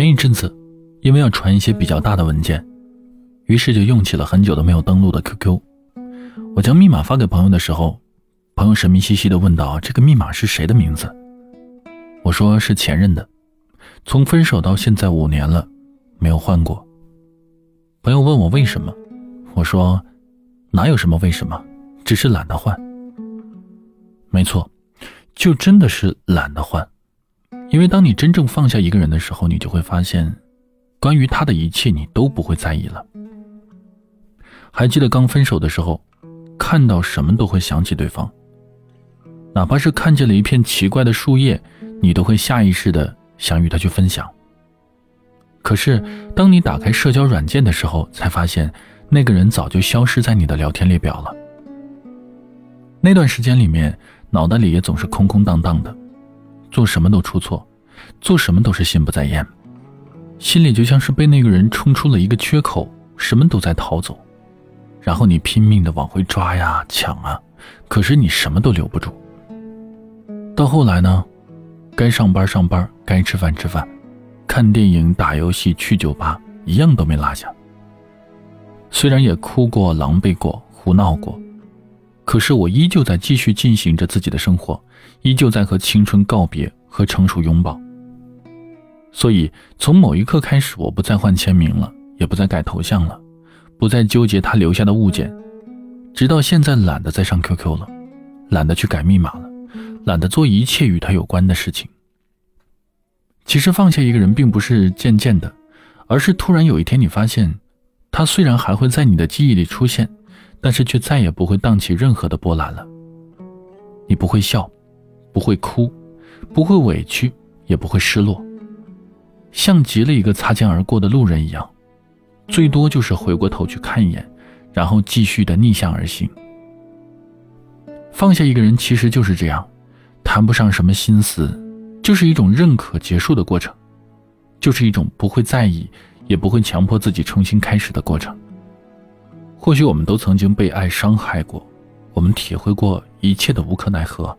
前一阵子，因为要传一些比较大的文件，于是就用起了很久都没有登录的 QQ。我将密码发给朋友的时候，朋友神秘兮兮的问道：“这个密码是谁的名字？”我说：“是前任的，从分手到现在五年了，没有换过。”朋友问我为什么，我说：“哪有什么为什么，只是懒得换。”没错，就真的是懒得换。因为当你真正放下一个人的时候，你就会发现，关于他的一切你都不会在意了。还记得刚分手的时候，看到什么都会想起对方，哪怕是看见了一片奇怪的树叶，你都会下意识的想与他去分享。可是当你打开社交软件的时候，才发现那个人早就消失在你的聊天列表了。那段时间里面，脑袋里也总是空空荡荡的。做什么都出错，做什么都是心不在焉，心里就像是被那个人冲出了一个缺口，什么都在逃走，然后你拼命的往回抓呀抢啊，可是你什么都留不住。到后来呢，该上班上班，该吃饭吃饭，看电影打游戏去酒吧，一样都没落下。虽然也哭过、狼狈过、胡闹过。可是我依旧在继续进行着自己的生活，依旧在和青春告别和成熟拥抱。所以从某一刻开始，我不再换签名了，也不再改头像了，不再纠结他留下的物件，直到现在懒得再上 QQ 了，懒得去改密码了，懒得做一切与他有关的事情。其实放下一个人并不是渐渐的，而是突然有一天你发现，他虽然还会在你的记忆里出现。但是却再也不会荡起任何的波澜了。你不会笑，不会哭，不会委屈，也不会失落，像极了一个擦肩而过的路人一样，最多就是回过头去看一眼，然后继续的逆向而行。放下一个人其实就是这样，谈不上什么心思，就是一种认可结束的过程，就是一种不会在意，也不会强迫自己重新开始的过程。或许我们都曾经被爱伤害过，我们体会过一切的无可奈何，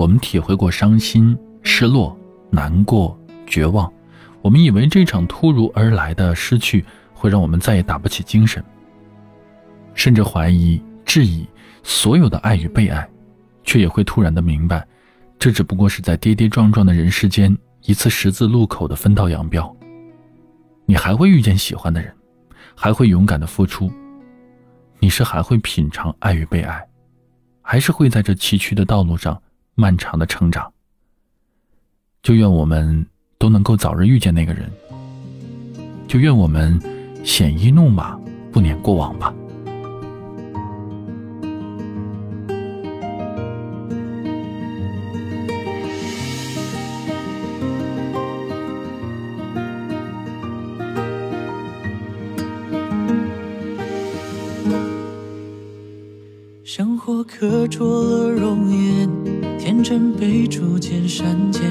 我们体会过伤心、失落、难过、绝望，我们以为这场突如而来的失去会让我们再也打不起精神，甚至怀疑、质疑所有的爱与被爱，却也会突然的明白，这只不过是在跌跌撞撞的人世间一次十字路口的分道扬镳。你还会遇见喜欢的人，还会勇敢的付出。你是还会品尝爱与被爱，还是会在这崎岖的道路上漫长的成长？就愿我们都能够早日遇见那个人。就愿我们鲜衣怒马，不念过往吧。生活刻着了容颜，天真被逐渐删减，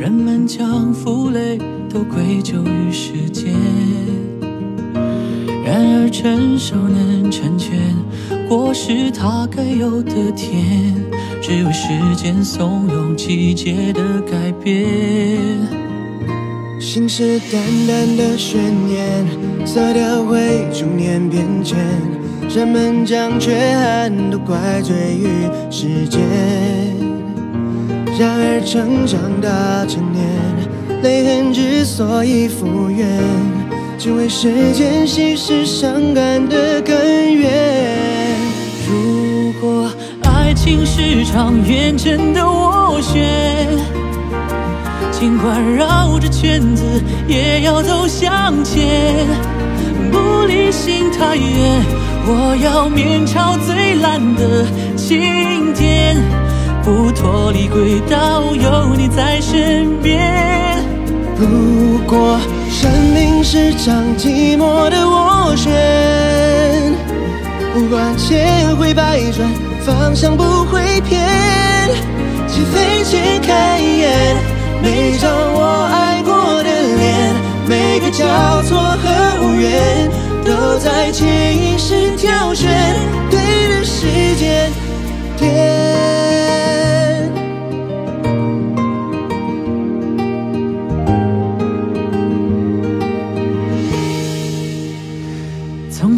人们将负累都归咎于时间。然而成熟能成全，果实它该有的甜，只为时间怂恿季节的改变。信誓旦旦的宣言，色调会逐年变迁。人们将缺憾都怪罪于时间，然而成长大成年，泪痕之所以复原，只为时间稀释伤感的根源。如果爱情是场远征的斡旋，尽管绕着圈子，也要走向前，不离心太远。我要面朝最蓝的晴天，不脱离轨道，有你在身边。如果生命是场寂寞的涡旋，不管千回百转，方向不会偏。起飞前看一眼每张我爱过的脸，每个交错和无缘。都在潜意识挑选对的时间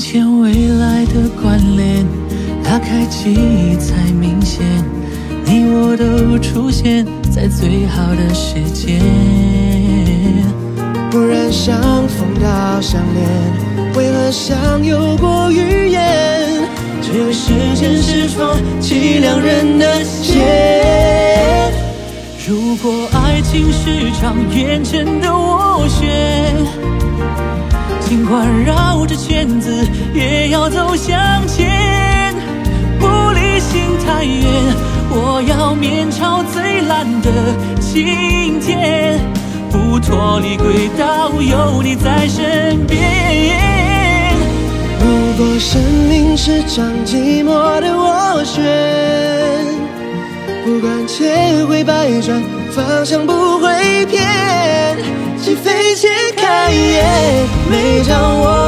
前未来的关联拉开记忆才明显你我都出现在最好的时间不然相逢到相恋为何像有过预言却为时间是双凄凉人的线如果爱情是场远程的涡旋尽管绕着圈子，也要走向前。不离心太远，我要面朝最蓝的晴天，不脱离轨道，有你在身边。如果生命是场寂寞的斡旋，不管千回百转，方向不每当我